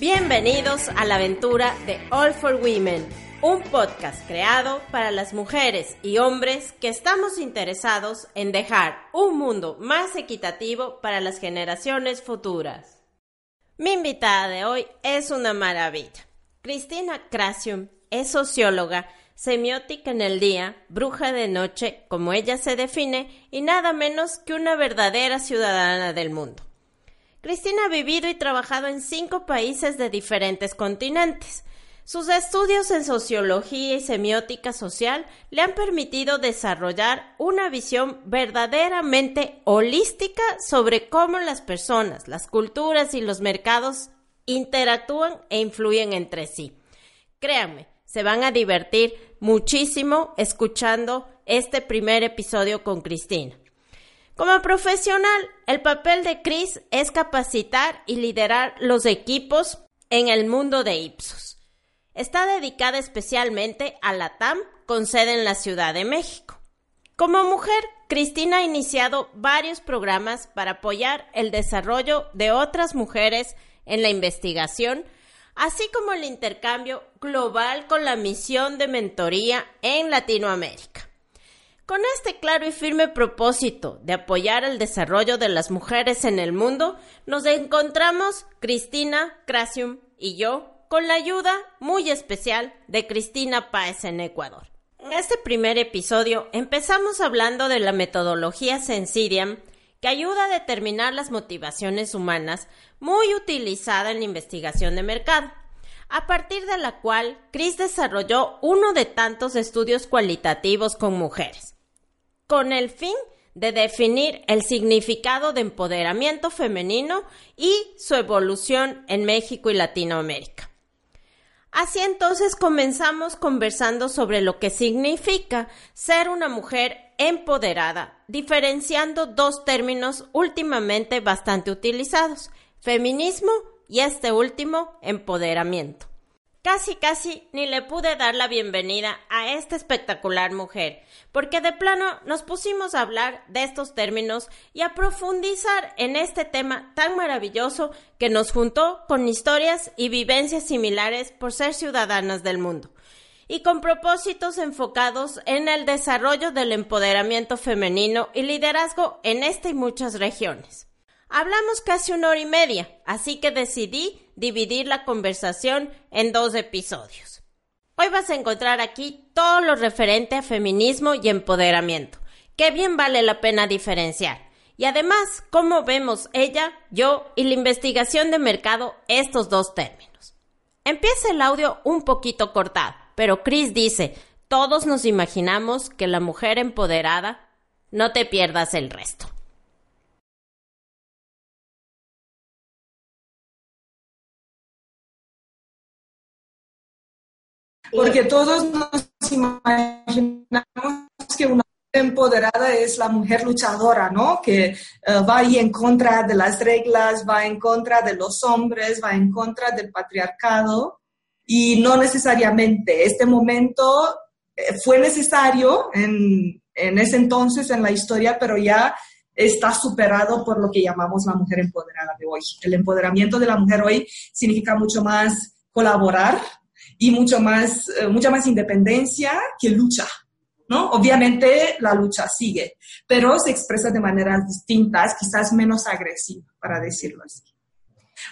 Bienvenidos a la aventura de All for Women, un podcast creado para las mujeres y hombres que estamos interesados en dejar un mundo más equitativo para las generaciones futuras. Mi invitada de hoy es una maravilla. Cristina Crasium es socióloga, semiótica en el día, bruja de noche, como ella se define, y nada menos que una verdadera ciudadana del mundo. Cristina ha vivido y trabajado en cinco países de diferentes continentes. Sus estudios en sociología y semiótica social le han permitido desarrollar una visión verdaderamente holística sobre cómo las personas, las culturas y los mercados interactúan e influyen entre sí. Créanme, se van a divertir muchísimo escuchando este primer episodio con Cristina. Como profesional, el papel de Chris es capacitar y liderar los equipos en el mundo de Ipsos. Está dedicada especialmente a la TAM con sede en la Ciudad de México. Como mujer, Cristina ha iniciado varios programas para apoyar el desarrollo de otras mujeres en la investigación, así como el intercambio global con la misión de mentoría en Latinoamérica. Con este claro y firme propósito de apoyar el desarrollo de las mujeres en el mundo, nos encontramos Cristina, Crasium y yo con la ayuda muy especial de Cristina Páez en Ecuador. En este primer episodio empezamos hablando de la metodología Sensidium que ayuda a determinar las motivaciones humanas muy utilizada en la investigación de mercado a partir de la cual Chris desarrolló uno de tantos estudios cualitativos con mujeres con el fin de definir el significado de empoderamiento femenino y su evolución en México y Latinoamérica. Así entonces comenzamos conversando sobre lo que significa ser una mujer empoderada, diferenciando dos términos últimamente bastante utilizados, feminismo y este último, empoderamiento. Casi, casi ni le pude dar la bienvenida a esta espectacular mujer, porque de plano nos pusimos a hablar de estos términos y a profundizar en este tema tan maravilloso que nos juntó con historias y vivencias similares por ser ciudadanas del mundo, y con propósitos enfocados en el desarrollo del empoderamiento femenino y liderazgo en esta y muchas regiones. Hablamos casi una hora y media, así que decidí dividir la conversación en dos episodios. Hoy vas a encontrar aquí todo lo referente a feminismo y empoderamiento, que bien vale la pena diferenciar. Y además, cómo vemos ella, yo y la investigación de mercado estos dos términos. Empieza el audio un poquito cortado, pero Chris dice, todos nos imaginamos que la mujer empoderada, no te pierdas el resto. Porque todos nos imaginamos que una empoderada es la mujer luchadora, ¿no? Que eh, va ahí en contra de las reglas, va en contra de los hombres, va en contra del patriarcado y no necesariamente. Este momento eh, fue necesario en, en ese entonces en la historia, pero ya está superado por lo que llamamos la mujer empoderada de hoy. El empoderamiento de la mujer hoy significa mucho más colaborar, y mucho más, eh, mucha más independencia que lucha. ¿no? Obviamente la lucha sigue, pero se expresa de maneras distintas, quizás menos agresiva, para decirlo así.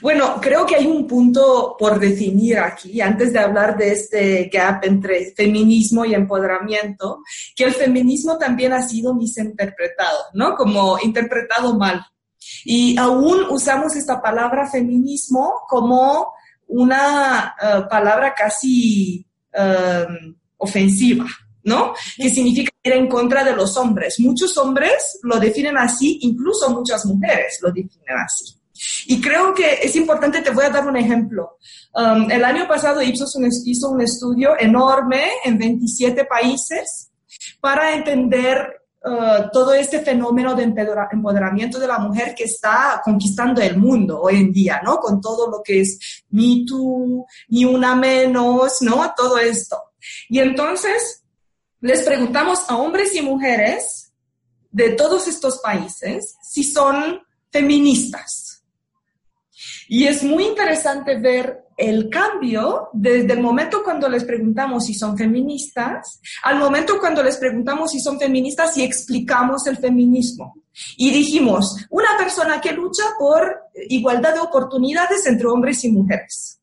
Bueno, creo que hay un punto por definir aquí, antes de hablar de este gap entre feminismo y empoderamiento, que el feminismo también ha sido misinterpretado, ¿no? Como interpretado mal. Y aún usamos esta palabra feminismo como una eh, palabra casi em, ofensiva, ¿no? Que significa ir en contra de los hombres. Muchos hombres lo definen así, incluso muchas mujeres lo definen así. Y creo que es importante, te voy a dar un ejemplo. Um, el año pasado Ipsos hizo un estudio enorme en 27 países para entender Uh, todo este fenómeno de empoderamiento de la mujer que está conquistando el mundo hoy en día, ¿no? Con todo lo que es Me Too, ni una menos, ¿no? Todo esto. Y entonces les preguntamos a hombres y mujeres de todos estos países si son feministas. Y es muy interesante ver el cambio desde el momento cuando les preguntamos si son feministas, al momento cuando les preguntamos si son feministas y explicamos el feminismo. Y dijimos, una persona que lucha por igualdad de oportunidades entre hombres y mujeres.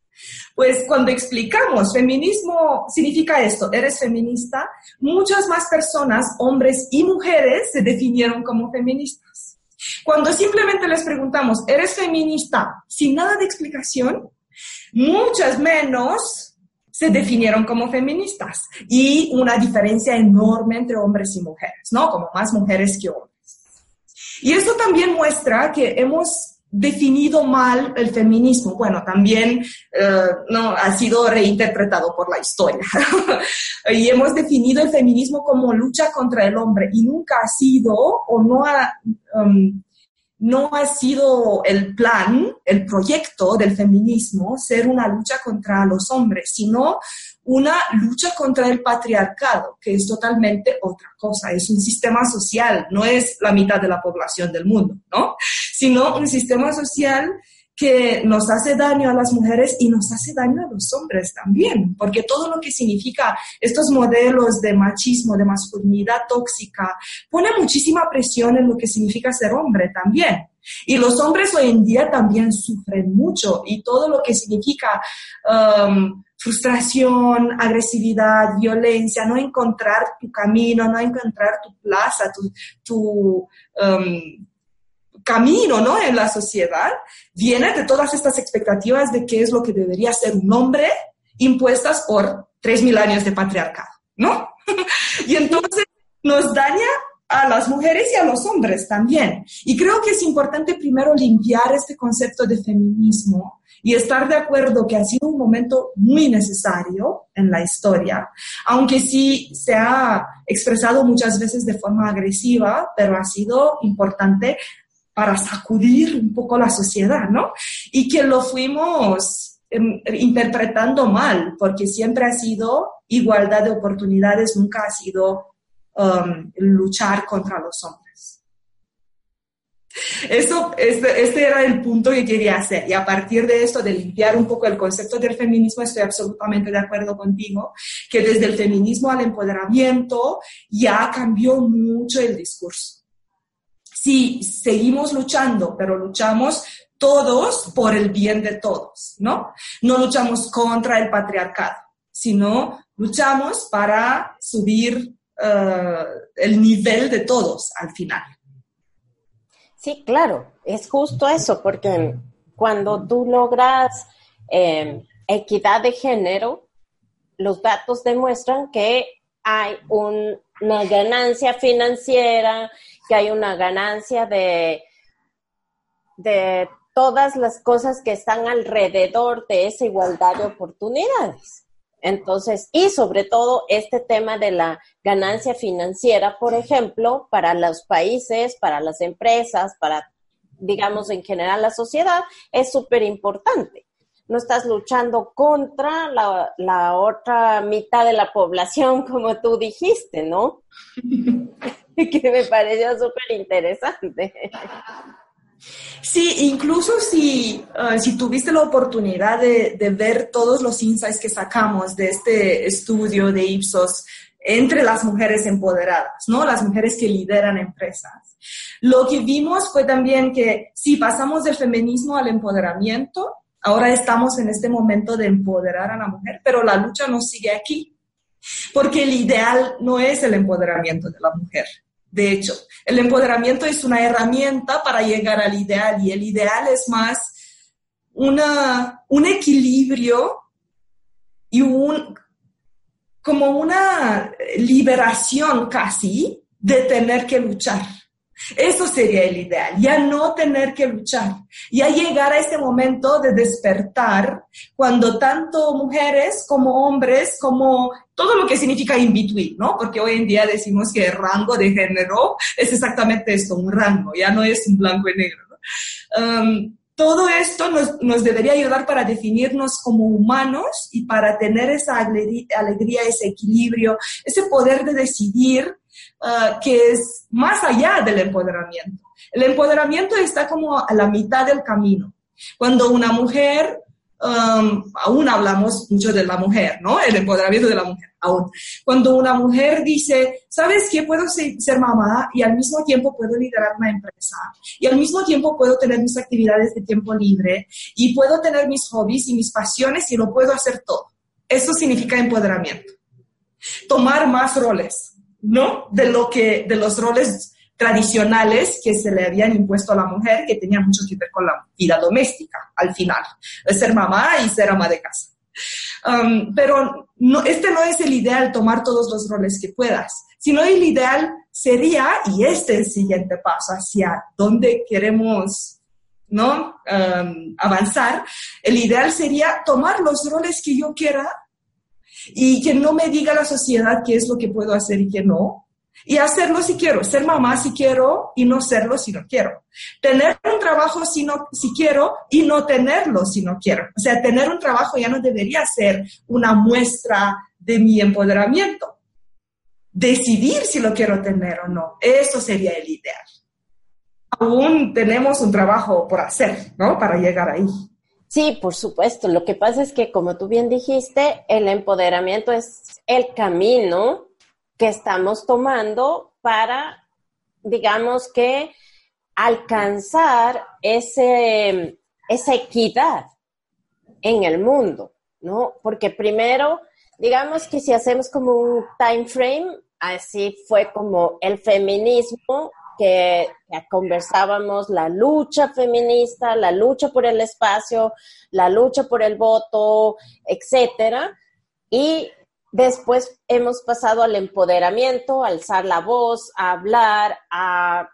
Pues cuando explicamos feminismo significa esto, eres feminista, muchas más personas, hombres y mujeres, se definieron como feministas. Cuando simplemente les preguntamos, ¿eres feminista? Sin nada de explicación, muchas menos se definieron como feministas y una diferencia enorme entre hombres y mujeres, ¿no? Como más mujeres que hombres. Y eso también muestra que hemos definido mal el feminismo. Bueno, también eh, no ha sido reinterpretado por la historia. y hemos definido el feminismo como lucha contra el hombre y nunca ha sido o no ha um, no ha sido el plan, el proyecto del feminismo ser una lucha contra los hombres, sino una lucha contra el patriarcado, que es totalmente otra cosa, es un sistema social, no es la mitad de la población del mundo, ¿no? Sino un sistema social que nos hace daño a las mujeres y nos hace daño a los hombres también, porque todo lo que significa estos modelos de machismo, de masculinidad tóxica, pone muchísima presión en lo que significa ser hombre también. Y los hombres hoy en día también sufren mucho y todo lo que significa um, frustración, agresividad, violencia, no encontrar tu camino, no encontrar tu plaza, tu, tu um, camino ¿no? en la sociedad viene de todas estas expectativas de qué es lo que debería ser un hombre impuestas por tres mil años de patriarcado, ¿no? y entonces nos daña a las mujeres y a los hombres también. Y creo que es importante primero limpiar este concepto de feminismo y estar de acuerdo que ha sido un momento muy necesario en la historia, aunque sí se ha expresado muchas veces de forma agresiva, pero ha sido importante para sacudir un poco la sociedad, ¿no? Y que lo fuimos em, interpretando mal, porque siempre ha sido igualdad de oportunidades, nunca ha sido um, luchar contra los hombres. Eso, este, este, era el punto que quería hacer. Y a partir de esto, de limpiar un poco el concepto del feminismo, estoy absolutamente de acuerdo contigo, que desde el feminismo al empoderamiento ya cambió mucho el discurso sí, seguimos luchando, pero luchamos todos por el bien de todos, ¿no? No luchamos contra el patriarcado, sino luchamos para subir eh, el nivel de todos al final. Sí, claro, es justo eso, porque cuando tú logras eh, equidad de género, los datos demuestran que hay una ganancia financiera, que hay una ganancia de, de todas las cosas que están alrededor de esa igualdad de oportunidades. Entonces, y sobre todo este tema de la ganancia financiera, por ejemplo, para los países, para las empresas, para, digamos, en general la sociedad, es súper importante. No estás luchando contra la, la, otra mitad de la población, como tú dijiste, ¿no? que me pareció súper interesante. Sí, incluso si, uh, si tuviste la oportunidad de, de, ver todos los insights que sacamos de este estudio de Ipsos entre las mujeres empoderadas, ¿no? Las mujeres que lideran empresas. Lo que vimos fue también que si pasamos del feminismo al empoderamiento, ahora estamos en este momento de empoderar a la mujer, pero la lucha no sigue aquí, porque el ideal no es el empoderamiento de la mujer. De hecho, el empoderamiento es una herramienta para llegar al ideal y el ideal es más una, un equilibrio y un, como una liberación casi de tener que luchar. Eso sería el ideal, ya no tener que luchar, ya llegar a este momento de despertar cuando tanto mujeres como hombres, como todo lo que significa in between, ¿no? Porque hoy en día decimos que el rango de género es exactamente esto, un rango, ya no es un blanco y negro. Um, todo esto nos, debería ayudar para definirnos como humanos y para tener esa alegría, ese equilibrio, ese poder de decidir uh, que es más allá del empoderamiento. El empoderamiento está como a la mitad del camino. Cuando una mujer Um, aún hablamos mucho de la mujer, ¿no? El empoderamiento de la mujer, aún. Cuando una mujer dice, ¿sabes qué? Puedo ser, ser, mamá y al mismo tiempo puedo liderar una empresa y al mismo tiempo puedo tener mis actividades de tiempo libre y puedo tener mis hobbies y mis pasiones y lo puedo hacer todo. Eso significa empoderamiento. Tomar más roles, ¿no? De lo que, de los roles tradicionales que se le habían impuesto a la mujer, que tenían mucho que ver con la vida doméstica, al final, ser mamá y ser ama de casa. Um, pero no, este no es el ideal, tomar todos los roles que puedas, sino el ideal sería, y este es el siguiente paso hacia dónde queremos ¿no? Um, avanzar, el ideal sería tomar los roles que yo quiera y que no me diga la sociedad qué es lo que puedo hacer y qué no, y hacerlo si quiero, ser mamá si quiero y no serlo si no quiero. Tener un trabajo si, no, si quiero y no tenerlo si no quiero. O sea, tener un trabajo ya no debería ser una muestra de mi empoderamiento. Decidir si lo quiero tener o no, eso sería el ideal. Aún tenemos un trabajo por hacer, ¿no? Para llegar ahí. Sí, por supuesto. Lo que pasa es que, como tú bien dijiste, el empoderamiento es el camino que estamos tomando para, digamos que, alcanzar ese, esa equidad en el mundo, ¿no? Porque primero, digamos que si hacemos como un time frame, así fue como el feminismo que, conversábamos, la lucha feminista, la lucha por el espacio, la lucha por el voto, etcétera. Y Después hemos pasado al empoderamiento, a alzar la voz, a hablar, a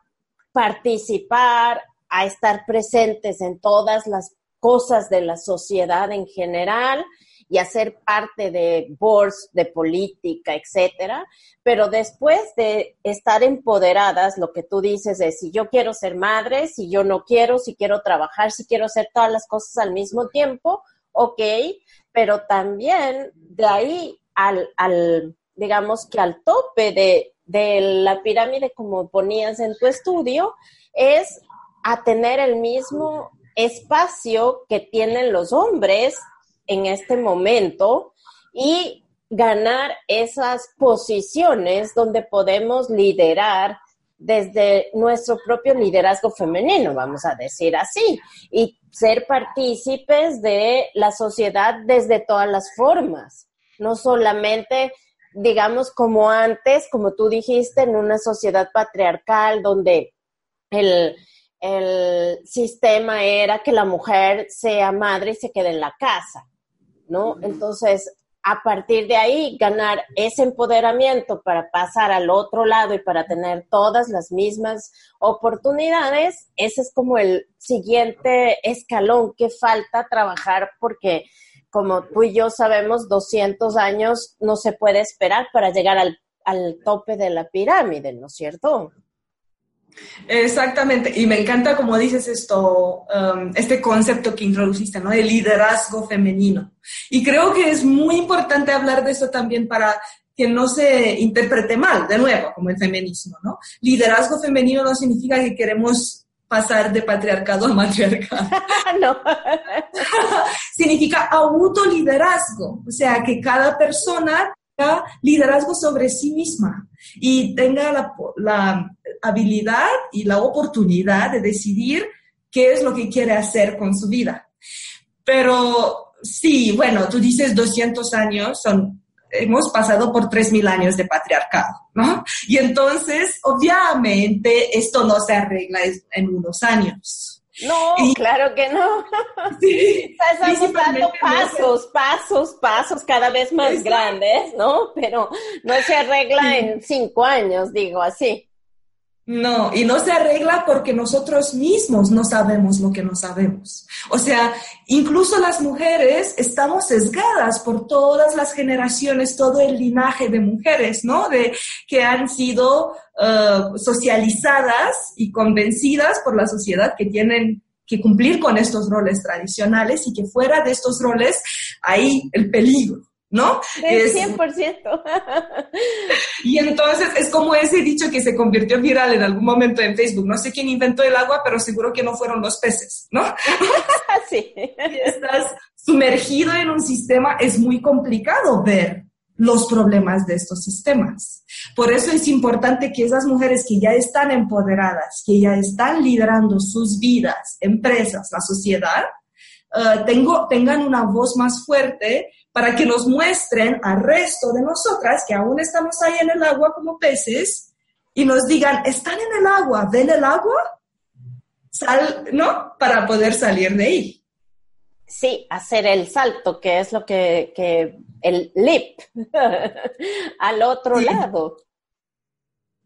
participar, a estar presentes en todas las cosas de la sociedad en general y a ser parte de boards de política, etcétera. Pero después de estar empoderadas, lo que tú dices es si yo quiero ser madre, si yo no quiero, si quiero trabajar, si quiero hacer todas las cosas al mismo tiempo, ok, pero también de ahí al, al digamos que al tope de, de la pirámide, como ponías en tu estudio, es a tener el mismo espacio que tienen los hombres en este momento y ganar esas posiciones donde podemos liderar desde nuestro propio liderazgo femenino, vamos a decir así, y ser partícipes de la sociedad desde todas las formas no solamente, digamos, como antes, como tú dijiste, en una sociedad patriarcal donde el, sistema era que la mujer sea madre y se quede en la casa, ¿no? Entonces, a partir de ahí, ganar ese empoderamiento para pasar al otro lado y para tener todas las mismas oportunidades, ese es como el siguiente escalón que falta trabajar porque como tú y yo sabemos, 200 años no se puede esperar para llegar al, tope de la pirámide, ¿no es cierto? Exactamente, y me encanta como dices esto, um, este concepto que introduciste, ¿no? De liderazgo femenino. Y creo que es muy importante hablar de eso también para que no se interprete mal, de nuevo, como el feminismo, ¿no? Liderazgo femenino no significa que queremos pasar de patriarcado a matriarcado. no. Significa autoliderazgo, o sea, que cada persona tenga liderazgo sobre sí misma y tenga la, la habilidad y la oportunidad de decidir qué es lo que quiere hacer con su vida. Pero sí, bueno, tú dices 200 años, son hemos pasado por 3.000 años de patriarcado, ¿no? Y entonces, obviamente, esto no se arregla en unos años. No, claro que no. Sí, Estamos dando pasos, pasos, pasos cada vez más grandes, ¿no? Pero no se arregla en cinco años, digo así. No, y no se arregla porque nosotros mismos no sabemos lo que no sabemos. O sea, incluso las mujeres estamos sesgadas por todas las generaciones, todo el linaje de mujeres, ¿no? De que han sido uh, socializadas y convencidas por la sociedad que tienen que cumplir con estos roles tradicionales y que fuera de estos roles hay el peligro. ¿No? Es, 100%. y entonces es como ese dicho que se convirtió viral en algún momento en Facebook. No sé quién inventó el agua, pero seguro que no fueron los peces, ¿no? sí. Si estás sumergido en un sistema, es muy complicado ver los problemas de estos sistemas. Por eso es importante que esas mujeres que ya están empoderadas, que ya están liderando sus vidas, empresas, la sociedad, eh, tengo, tengan una voz más fuerte para que nos muestren al resto de nosotras que aún estamos ahí en el agua como peces y nos digan, están en el agua, ven el agua, sal, ¿no? Para poder salir de ahí. Sí, hacer el salto, que es lo que, que el leap al otro lado.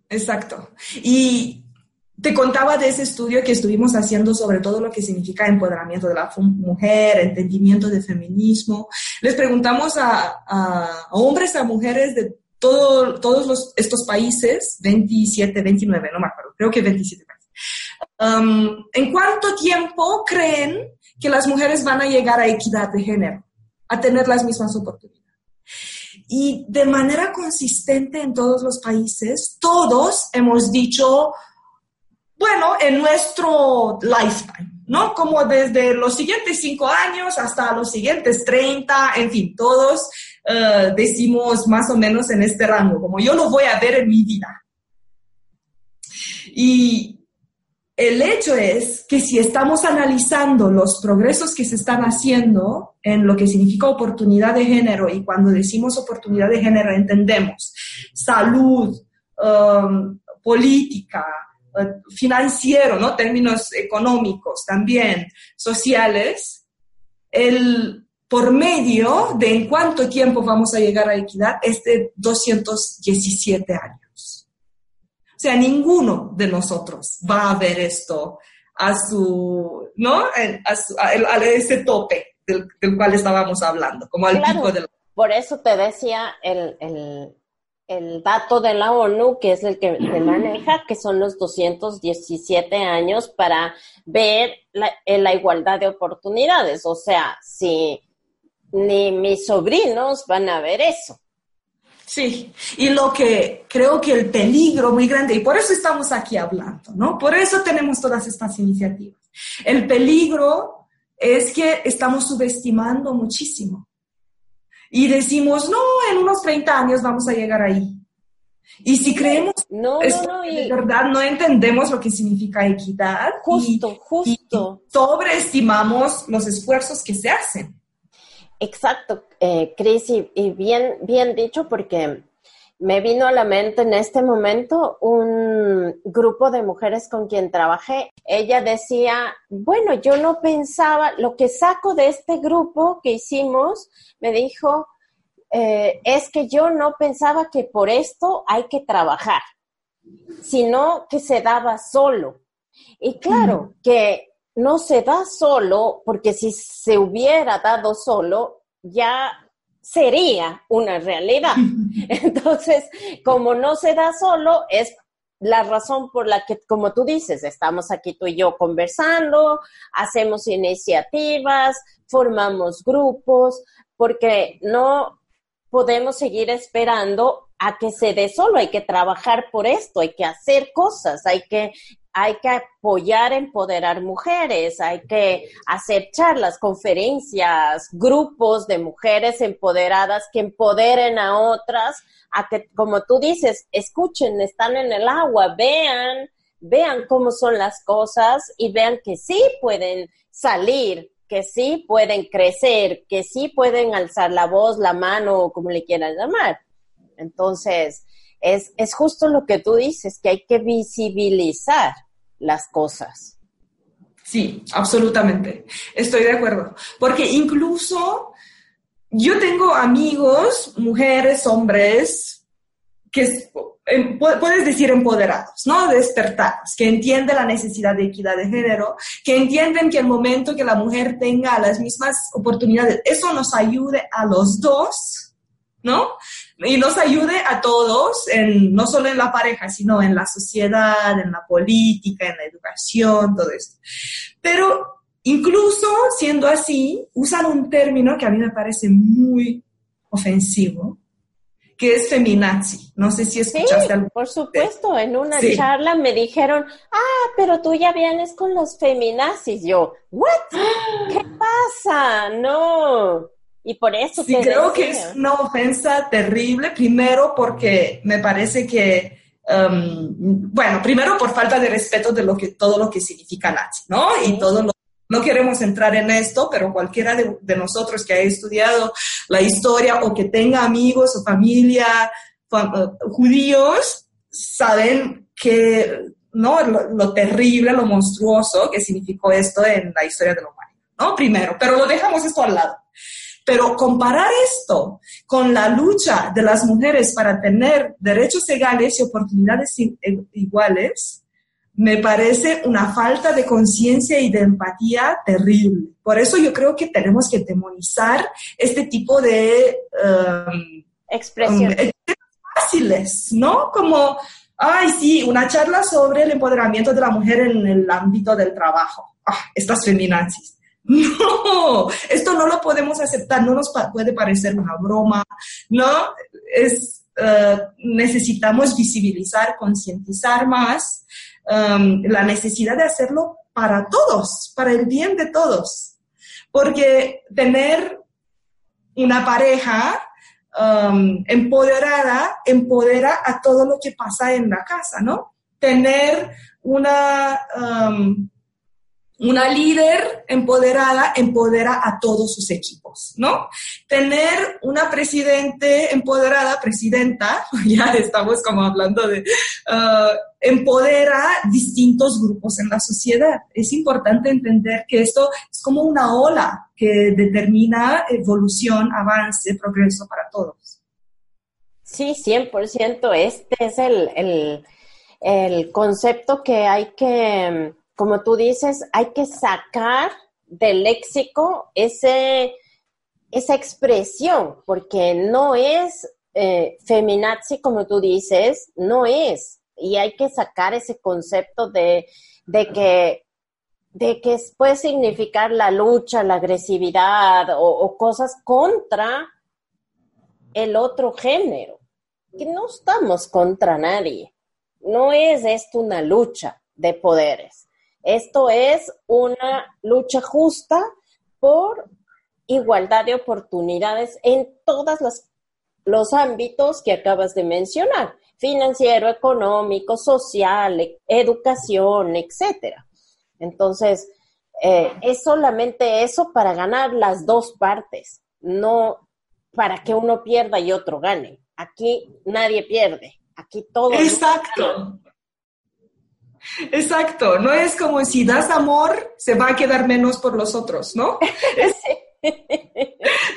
Exacto. Y te contaba de ese estudio que estuvimos haciendo sobre todo lo que significa empoderamiento de la mujer, entendimiento de feminismo. Les preguntamos a, hombres, a mujeres de todo, todos estos países, 27, 29, no me acuerdo, creo que 27 países. Um, ¿En cuánto tiempo creen que las mujeres van a llegar a equidad de género, a tener las mismas oportunidades? Y de manera consistente en todos los países, todos hemos dicho bueno, en nuestro lifetime, ¿no? Como desde los siguientes cinco años hasta los siguientes 30, en fin, todos eh, decimos más o menos en este rango, como yo lo voy a ver en mi vida. Y el hecho es que si estamos analizando los progresos que se están haciendo en lo que significa oportunidad de género, y cuando decimos oportunidad de género entendemos salud, um, política, eh, financiero, ¿no? Términos económicos también, sociales, el por medio de en cuánto tiempo vamos a llegar a equidad es de 217 años. O sea, ninguno de nosotros va a ver esto a su, ¿no? A, ese tope del, cual estábamos hablando, como al pico del... Por eso te decía el, el el dato de la ONU, que es el que maneja, que son los 217 años para ver la, eh, la, igualdad de oportunidades. O sea, si ni mis sobrinos van a ver eso. Sí, y lo que creo que el peligro muy grande, y por eso estamos aquí hablando, ¿no? Por eso tenemos todas estas iniciativas. El peligro es que estamos subestimando muchísimo y decimos, no, en unos 30 años vamos a llegar ahí. Y si creemos no, no, de verdad no entendemos lo que significa equidad, justo, justo. sobreestimamos los esfuerzos que se hacen. Exacto, eh, Cris, y, bien, bien dicho, porque me vino a la mente en este momento un grupo de mujeres con quien trabajé. Ella decía, bueno, yo no pensaba, lo que saco de este grupo que hicimos, me dijo, eh, es que yo no pensaba que por esto hay que trabajar, sino que se daba solo. Y claro, que no se da solo, porque si se hubiera dado solo, ya sería una realidad. Entonces, como no se da solo, es la razón por la que, como tú dices, estamos aquí tú y yo conversando, hacemos iniciativas, formamos grupos, porque no podemos seguir esperando a que se dé solo, hay que trabajar por esto, hay que hacer cosas, hay que hay que apoyar, empoderar mujeres, hay que hacer charlas, conferencias, grupos de mujeres empoderadas que empoderen a otras, a que, como tú dices, escuchen, están en el agua, vean, vean cómo son las cosas y vean que sí pueden salir, que sí pueden crecer, que sí pueden alzar la voz, la mano, como le quieran llamar. Entonces, es, es justo lo que tú dices, que hay que visibilizar las cosas. Sí, absolutamente. Estoy de acuerdo. Porque incluso yo tengo amigos, mujeres, hombres, que em, puedes decir empoderados, ¿no? Despertados, que entienden la necesidad de equidad de género, que entienden que el momento que la mujer tenga las mismas oportunidades, eso nos ayude a los dos, ¿no? Y nos ayude a todos, en, no solo en la pareja, sino en la sociedad, en la política, en la educación, todo esto. Pero incluso siendo así, usan un término que a mí me parece muy ofensivo, que es feminazi. No sé si escuchaste sí, Por supuesto, en una charla me dijeron, ah, pero tú ya vienes con los feminazis. Yo, ¿what? ¿Qué pasa? No. Y por eso sí, creo que es una ofensa terrible, primero porque me parece que, um, bueno, primero por falta de respeto de lo que, todo lo que significa nazi, ¿no? Y todo lo no queremos entrar en esto, pero cualquiera de, nosotros que haya estudiado la historia o que tenga amigos o familia eh, judíos saben que no lo, terrible, lo monstruoso que significó esto en la historia de la humanidad, ¿no? Primero, pero lo dejamos esto al lado. Pero comparar esto con la lucha de las mujeres para tener derechos egales y oportunidades iguales, me parece una falta de conciencia y de empatía terrible. Por eso yo creo que tenemos que demonizar este tipo de um, expresiones um, fáciles, ¿no? Como, ay, sí, una charla sobre el empoderamiento de la mujer en el ámbito del trabajo. Ah, estas feminazis. No, esto no lo podemos aceptar, no nos puede parecer una broma, ¿no? Es, uh, necesitamos visibilizar, concientizar más Um, la necesidad de hacerlo para todos, para el bien de todos. Porque tener una pareja um, empoderada empodera a todo lo que pasa en la casa, ¿no? Tener una um, una líder empoderada empodera a todos sus equipos, ¿no? Tener una presidente empoderada, presidenta, ya estamos como hablando de, uh, empodera distintos grupos en la sociedad. Es importante entender que esto es como una ola que determina evolución, avance, progreso para todos. Sí, 100%. Este es el, el concepto que hay que como tú dices, hay que sacar del léxico ese, esa expresión, porque no es eh, feminazi, como tú dices, no es. Y hay que sacar ese concepto de, que de que puede significar la lucha, la agresividad o, o, cosas contra el otro género. Que no estamos contra nadie. No es esto una lucha de poderes. Esto es una lucha justa por igualdad de oportunidades en todos los, ámbitos que acabas de mencionar, financiero, económico, social, e, educación, etcétera. Entonces, eh, es solamente eso para ganar las dos partes, no para que uno pierda y otro gane. Aquí nadie pierde, aquí todo. Exacto. Exacto, no es como si das amor, se va a quedar menos por los otros, ¿no?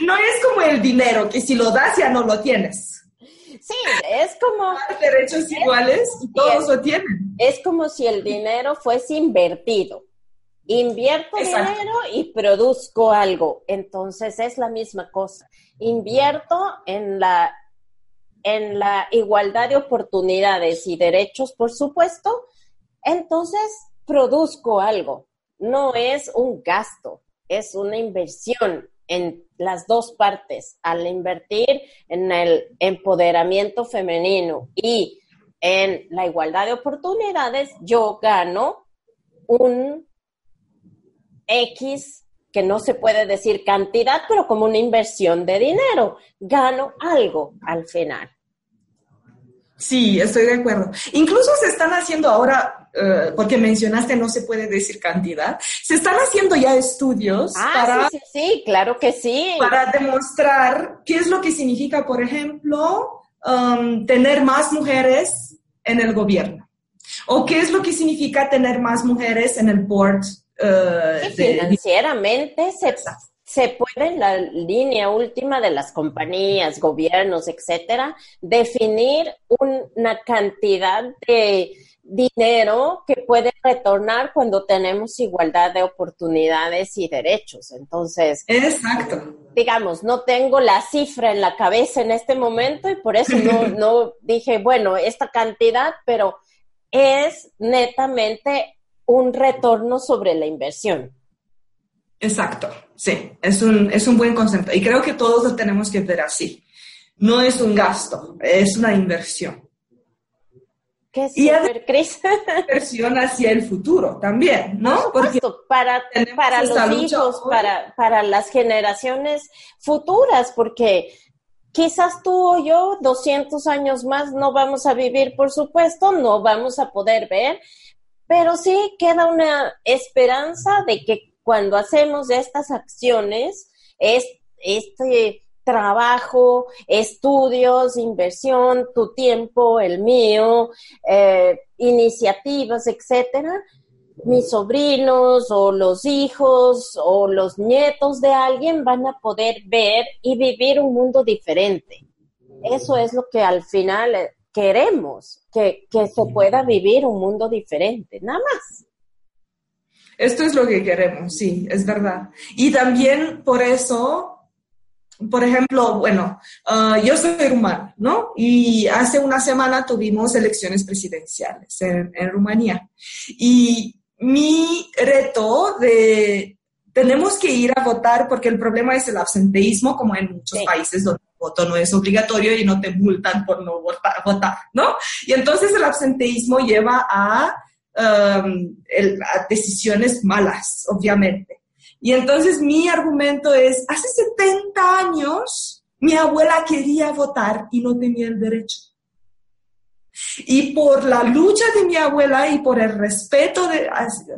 no es como el dinero, que si lo das ya no lo tienes. Sí, es como... Derechos iguales y todos lo tienen. Es como si el dinero fuese invertido. Invierto dinero y produzco algo. Entonces es la misma cosa. Invierto en la, en la igualdad de oportunidades y derechos, por supuesto, entonces produzco algo. No es un gasto, es una inversión en las dos partes. Al invertir en el empoderamiento femenino y en la igualdad de oportunidades, yo gano un X que no se puede decir cantidad, pero como una inversión de dinero. Gano algo al final. Sí, estoy de acuerdo. Incluso se están haciendo ahora, eh, porque mencionaste no se puede decir cantidad, se están haciendo ya estudios ah, para, sí, sí, claro que sí. Para demostrar qué es lo que significa, por ejemplo, um, tener más mujeres en el gobierno. O qué es lo que significa tener más mujeres en el board. Uh, financieramente se, se puede en la línea última de las compañías, gobiernos, etcétera, definir una cantidad de dinero que puede retornar cuando tenemos igualdad de oportunidades y derechos. Entonces, exacto. Digamos, no tengo la cifra en la cabeza en este momento y por eso no, no dije, bueno, esta cantidad, pero es netamente un retorno sobre la inversión. Exacto, sí, es un, es un buen concepto y creo que todos lo tenemos que ver así. no es un gasto, es una inversión. Qué super, Cris. inversión hacia el futuro también, ¿no? Porque para, para los hijos, para, para las generaciones futuras, porque quizás tú o yo, 200 años más, no vamos a vivir, por supuesto, no vamos a poder ver, pero sí queda una esperanza de que cuando hacemos estas acciones, es, este trabajo, estudios, inversión, tu tiempo, el mío, eh, iniciativas, etcétera, mis sobrinos o los hijos o los nietos de alguien van a poder ver y vivir un mundo diferente. Eso es lo que al final eh, queremos, que, que se pueda vivir un mundo diferente, nada más. Esto es lo que queremos, sí, es verdad. Y también por eso por ejemplo, bueno, ah, yo soy rumano, ¿no? Y hace una semana tuvimos elecciones presidenciales en, Rumanía. Y mi reto de, tenemos que ir a votar porque el problema es el absenteísmo, como en muchos países donde el voto no es obligatorio y no te multan por no votar, votar ¿no? Y entonces el absenteísmo lleva a, um, a decisiones malas, obviamente. Y entonces mi argumento es, hace 70 años mi abuela quería votar y no tenía el derecho. Y por la lucha de mi abuela y por el respeto de,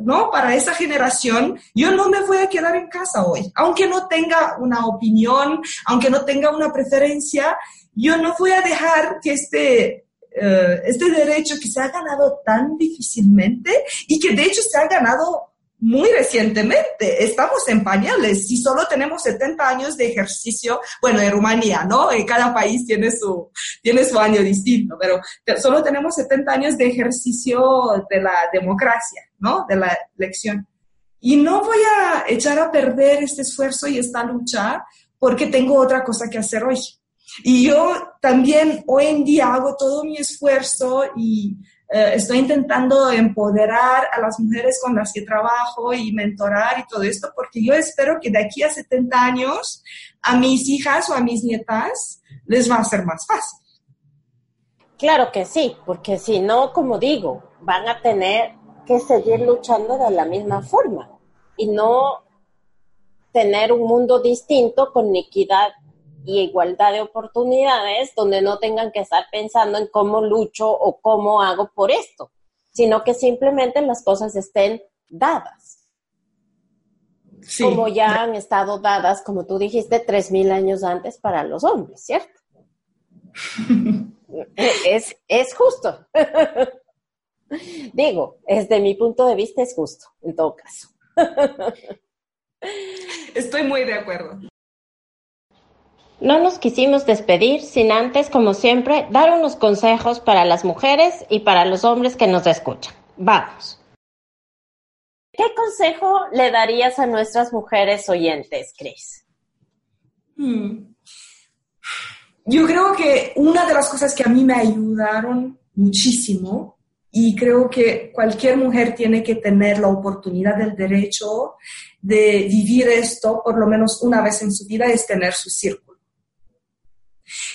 ¿no? para esa generación, yo no me voy a quedar en casa hoy. Aunque no tenga una opinión, aunque no tenga una preferencia, yo no voy a dejar que este, eh, este derecho que se ha ganado tan difícilmente y que de hecho se ha ganado muy recientemente. Estamos en pañales. Si solo tenemos 70 años de ejercicio, bueno, en Rumanía, ¿no? En cada país tiene su, tiene su año distinto, pero solo tenemos 70 años de ejercicio de la democracia, ¿no? De la elección. Y no voy a echar a perder este esfuerzo y esta lucha porque tengo otra cosa que hacer hoy. Y yo también hoy en día hago todo mi esfuerzo y eh, estoy intentando empoderar a las mujeres con las que trabajo y mentorar y todo esto, porque yo espero que de aquí a 70 años a mis hijas o a mis nietas les va a ser más fácil. Claro que sí, porque si no, como digo, van a tener que seguir luchando de la misma forma y no tener un mundo distinto con equidad y igualdad de oportunidades donde no tengan que estar pensando en cómo lucho o cómo hago por esto, sino que simplemente las cosas estén dadas. Como ya han estado dadas, como tú dijiste, tres mil años antes para los hombres, ¿cierto? es, es justo. Digo, desde mi punto de vista es justo, en todo caso. Estoy muy de acuerdo. No nos quisimos despedir sin antes, como siempre, dar unos consejos para las mujeres y para los hombres que nos escuchan. Vamos. ¿Qué consejo le darías a nuestras mujeres oyentes, Cris? Hmm. Yo creo que una de las cosas que a mí me ayudaron muchísimo y creo que cualquier mujer tiene que tener la oportunidad del derecho de vivir esto por lo menos una vez en su vida es tener su círculo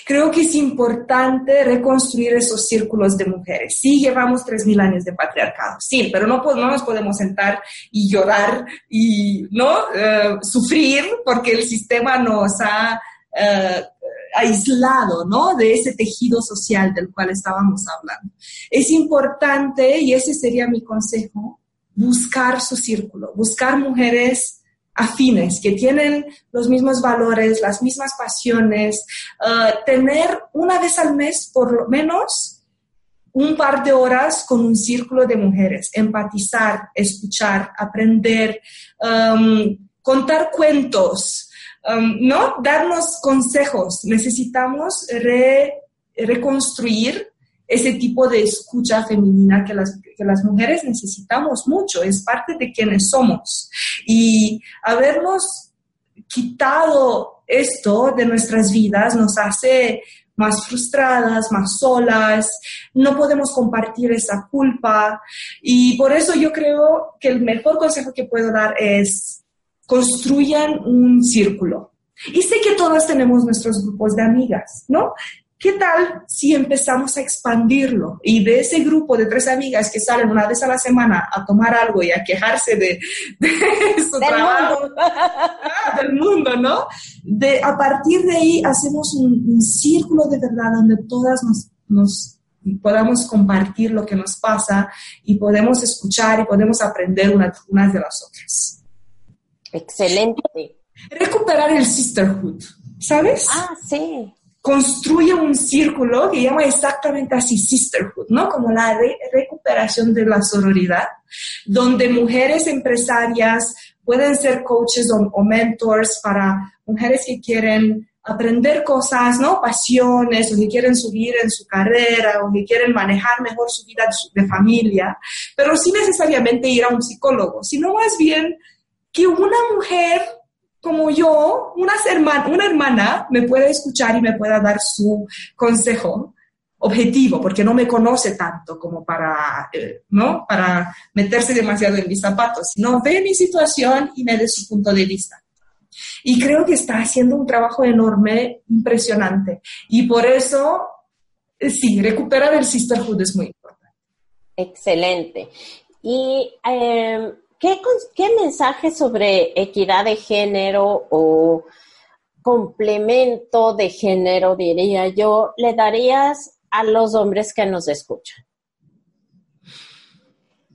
Creo que es importante reconstruir esos círculos de mujeres. Sí, llevamos 3.000 años de patriarcado, sí, pero no, no nos podemos sentar y llorar y no eh, sufrir porque el sistema nos ha eh, aislado ¿no? de ese tejido social del cual estábamos hablando. Es importante, y ese sería mi consejo, buscar su círculo, buscar mujeres afines, que tienen los mismos valores, las mismas pasiones, uh, tener una vez al mes por lo menos un par de horas con un círculo de mujeres, empatizar, escuchar, aprender, um, contar cuentos, um, ¿no? Darnos consejos. Necesitamos reconstruir ese tipo de escucha femenina que las, que las mujeres necesitamos mucho, es parte de quienes somos. Y habernos quitado esto de nuestras vidas nos hace más frustradas, más solas, no podemos compartir esa culpa y por eso yo creo que el mejor consejo que puedo dar es construyan un círculo, Y sé que todas tenemos nuestros grupos de amigas, ¿no? ¿Qué tal si empezamos a expandirlo? Y de ese grupo de tres amigas que salen una vez a la semana a tomar algo y a quejarse de, su del trabajo, mundo. ah, del mundo, ¿no? De, a partir de ahí hacemos un, un círculo de verdad donde todas nos, nos podamos compartir lo que nos pasa y podemos escuchar y podemos aprender unas, unas de las otras. Excelente. Recuperar el sisterhood, ¿sabes? Ah, sí. Construye un círculo que llama exactamente así sisterhood, ¿no? Como la re- recuperación de la sororidad, donde mujeres empresarias pueden ser coaches o, o mentors para mujeres que quieren aprender cosas, ¿no? Pasiones, o que quieren subir en su carrera, o que quieren manejar mejor su vida de familia, pero sin necesariamente ir a un psicólogo, sino más bien que una mujer como yo, una hermana, una hermana me puede escuchar y me pueda dar su consejo objetivo, porque no me conoce tanto como para, eh, ¿no? Para meterse demasiado en mis zapatos, sino ve mi situación y me dé su punto de vista. Y creo que está haciendo un trabajo enorme, impresionante. Y por eso, eh, sí, recuperar el sisterhood es muy importante. Excelente. ¿Y eh, ¿qué, mensaje sobre equidad de género o complemento de género, diría yo, le darías a los hombres que nos escuchan?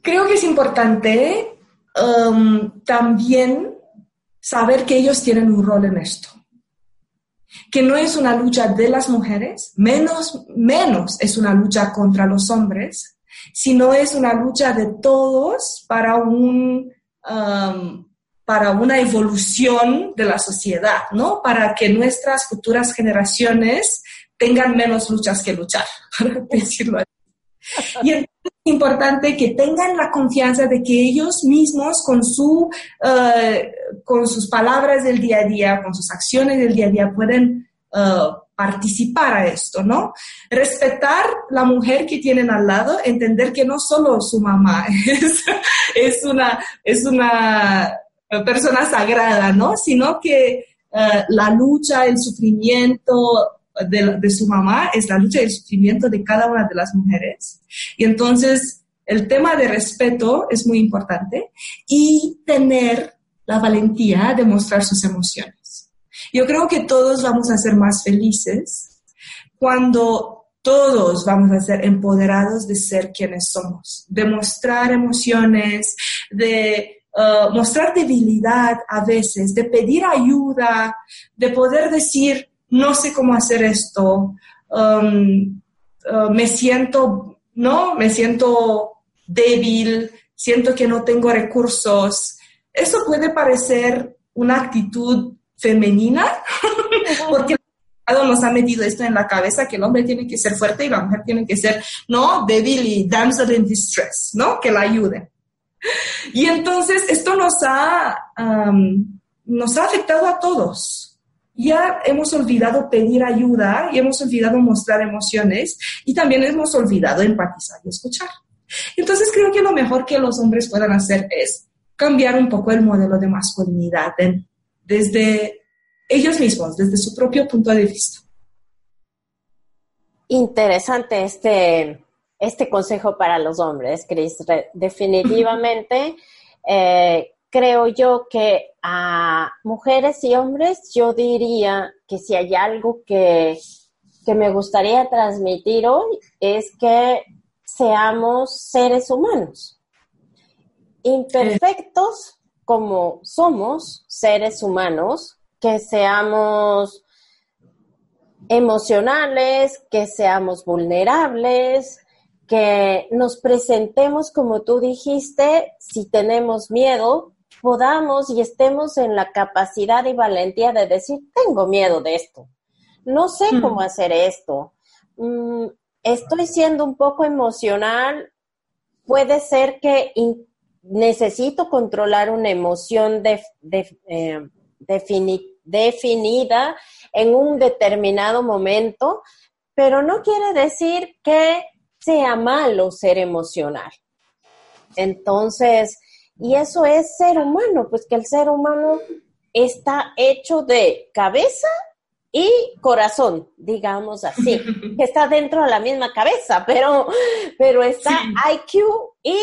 Creo que es importante um, también saber que ellos tienen un rol en esto. Que no es una lucha de las mujeres, menos, menos es una lucha contra los hombres, sino es una lucha de todos para, un, um, para una evolución de la sociedad, ¿no? Para que nuestras futuras generaciones tengan menos luchas que luchar, para decirlo así. Y es importante que tengan la confianza de que ellos mismos con, su, eh, con sus palabras del día a día, con sus acciones del día a día, pueden eh, participar a esto, ¿no? Respetar la mujer que tienen al lado, entender que no solo su mamá es, una, es una persona sagrada, ¿no? Sino que eh, la lucha, el sufrimiento, de, de, su mamá es la lucha y el sufrimiento de cada una de las mujeres. Y entonces el tema de respeto es muy importante y tener la valentía de mostrar sus emociones. Yo creo que todos vamos a ser más felices cuando todos vamos a ser empoderados de ser quienes somos, de mostrar emociones, de uh, mostrar debilidad a veces, de pedir ayuda, de poder decir, no sé cómo hacer esto, um, uh, me siento, ¿no? Me siento débil, siento que no tengo recursos. Eso puede parecer una actitud femenina, porque nos ha metido esto en la cabeza, que el hombre tiene que ser fuerte y la mujer tiene que ser, ¿no? Débil y damsel in distress, ¿no? Que la ayude. Y entonces esto nos ha, um, nos ha afectado a todos ya hemos olvidado pedir ayuda y hemos olvidado mostrar emociones y también hemos olvidado empatizar y escuchar. Entonces creo que lo mejor que los hombres puedan hacer es cambiar un poco el modelo de masculinidad en, desde ellos mismos, desde su propio punto de vista. Interesante este, este consejo para los hombres, Cris. Definitivamente. Eh, creo yo que a mujeres y hombres yo diría que si hay algo que, que, me gustaría transmitir hoy es que seamos seres humanos, imperfectos como somos seres humanos, que seamos emocionales, que seamos vulnerables, que nos presentemos como tú dijiste, si tenemos miedo, podamos y estemos en la capacidad y valentía de decir, tengo miedo de esto, no sé mm. cómo hacer esto, mm, estoy siendo un poco emocional, puede ser que necesito controlar una emoción de, de, eh, defini definida en un determinado momento, pero no quiere decir que sea malo ser emocional. Entonces, y eso es ser humano, pues que el ser humano está hecho de cabeza y corazón, digamos así, que está dentro de la misma cabeza, pero, pero está IQ y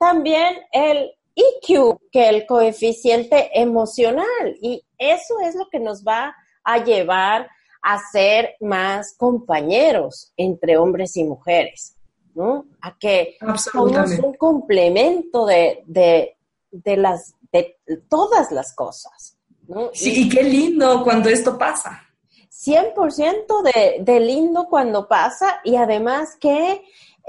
también el EQ, que el coeficiente emocional. Y eso es lo que nos va a llevar a ser más compañeros entre hombres y mujeres, ¿no? A que somos un complemento de, de, las, de todas las cosas. ¿no? Sí, y, qué lindo cuando esto pasa. 100% de, de lindo cuando pasa y además que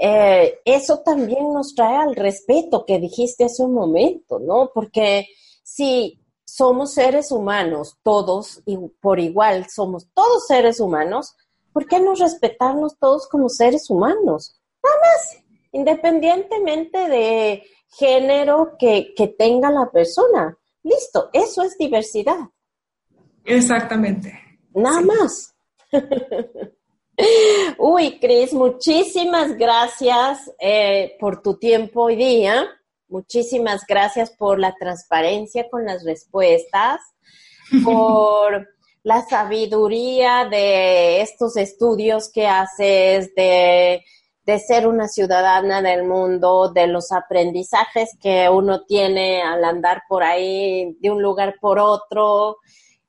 eh, eso también nos trae al respeto que dijiste hace un momento, ¿no? Porque si somos seres humanos, todos y por igual somos todos seres humanos, ¿por qué no respetarnos todos como seres humanos? Nada más, independientemente de género que, que tenga la persona. Listo, eso es diversidad. Exactamente. Nada más. Uy, Cris, muchísimas gracias eh, por tu tiempo hoy día. Muchísimas gracias por la transparencia con las respuestas, por la sabiduría de estos estudios que haces, de, de ser una ciudadana del mundo, de los aprendizajes que uno tiene al andar por ahí de un lugar por otro.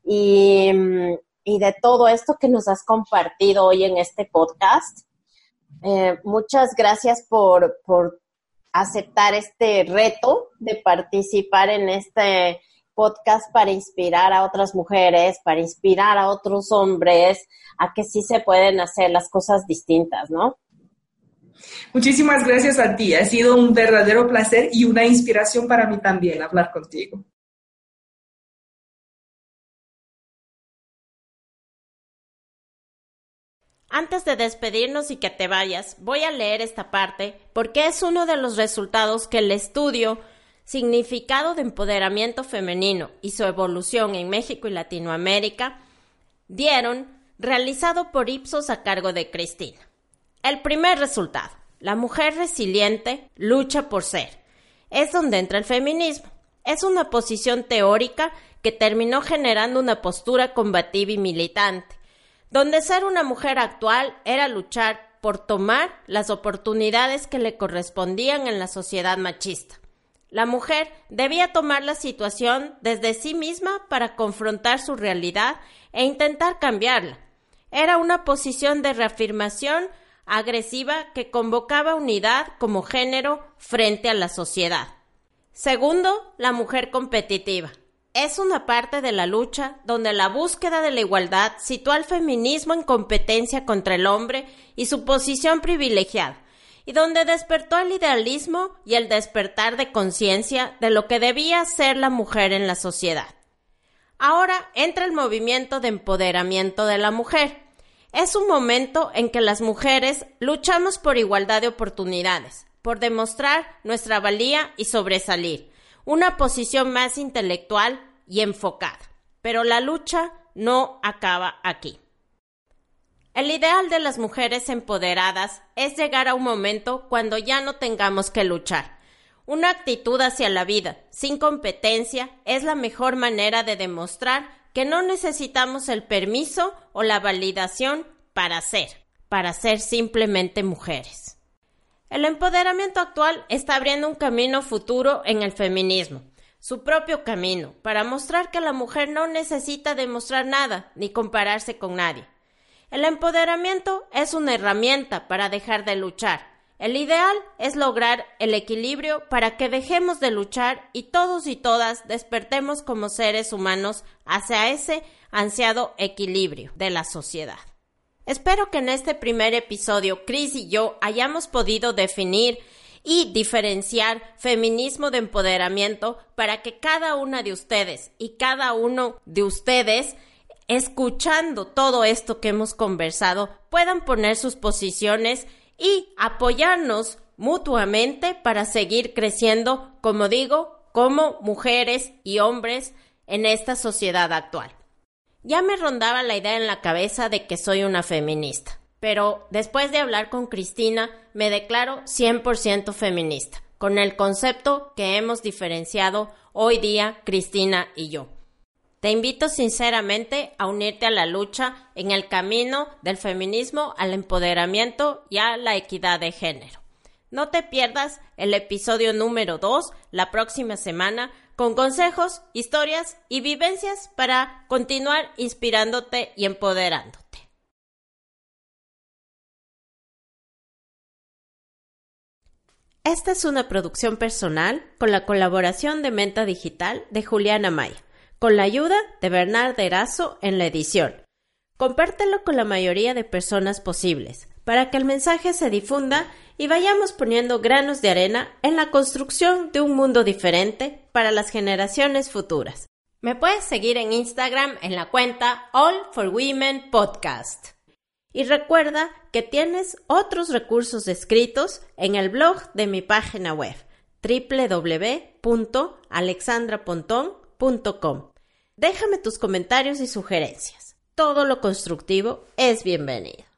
Y, mm, y de todo esto que nos has compartido hoy en este podcast. Eh, muchas gracias por, por aceptar este reto de participar en este podcast para inspirar a otras mujeres, para inspirar a otros hombres a que sí se pueden hacer las cosas distintas, ¿no? Muchísimas gracias a ti. Ha sido un verdadero placer y una inspiración para mí también hablar contigo. Antes de despedirnos y que te vayas, voy a leer esta parte porque es uno de los resultados que el estudio Significado de Empoderamiento Femenino y su evolución en México y Latinoamérica dieron, realizado por Ipsos a cargo de Cristina. El primer resultado, la mujer resiliente lucha por ser. Es donde entra el feminismo. Es una posición teórica que terminó generando una postura combativa y militante donde ser una mujer actual era luchar por tomar las oportunidades que le correspondían en la sociedad machista. La mujer debía tomar la situación desde sí misma para confrontar su realidad e intentar cambiarla. Era una posición de reafirmación agresiva que convocaba unidad como género frente a la sociedad. Segundo, la mujer competitiva es una parte de la lucha donde la búsqueda de la igualdad sitúa al feminismo en competencia contra el hombre y su posición privilegiada, y donde despertó el idealismo y el despertar de conciencia de lo que debía ser la mujer en la sociedad. Ahora entra el movimiento de empoderamiento de la mujer. Es un momento en que las mujeres luchamos por igualdad de oportunidades, por demostrar nuestra valía y sobresalir una posición más intelectual y enfocada. Pero la lucha no acaba aquí. El ideal de las mujeres empoderadas es llegar a un momento cuando ya no tengamos que luchar. Una actitud hacia la vida sin competencia es la mejor manera de demostrar que no necesitamos el permiso o la validación para ser, para ser simplemente mujeres. El empoderamiento actual está abriendo un camino futuro en el feminismo, su propio camino, para mostrar que la mujer no necesita demostrar nada ni compararse con nadie. El empoderamiento es una herramienta para dejar de luchar. El ideal es lograr el equilibrio para que dejemos de luchar y todos y todas despertemos como seres humanos hacia ese ansiado equilibrio de la sociedad. Espero que en este primer episodio Chris y yo hayamos podido definir y diferenciar feminismo de empoderamiento para que cada una de ustedes y cada uno de ustedes escuchando todo esto que hemos conversado puedan poner sus posiciones y apoyarnos mutuamente para seguir creciendo, como digo, como mujeres y hombres en esta sociedad actual. Ya me rondaba la idea en la cabeza de que soy una feminista, pero después de hablar con Cristina me declaro 100% feminista, con el concepto que hemos diferenciado hoy día Cristina y yo. Te invito sinceramente a unirte a la lucha en el camino del feminismo al empoderamiento y a la equidad de género. No te pierdas el episodio número 2 la próxima semana con consejos, historias y vivencias para continuar inspirándote y empoderándote. Esta es una producción personal con la colaboración de Menta Digital de Juliana Maya, con la ayuda de Bernard Erazo en la edición. Compártelo con la mayoría de personas posibles para que el mensaje se difunda y vayamos poniendo granos de arena en la construcción de un mundo diferente para las generaciones futuras. Me puedes seguir en Instagram en la cuenta All for Women Podcast. Y recuerda que tienes otros recursos escritos en el blog de mi página web www.alexandrapontón.com. Déjame tus comentarios y sugerencias. Todo lo constructivo es bienvenido.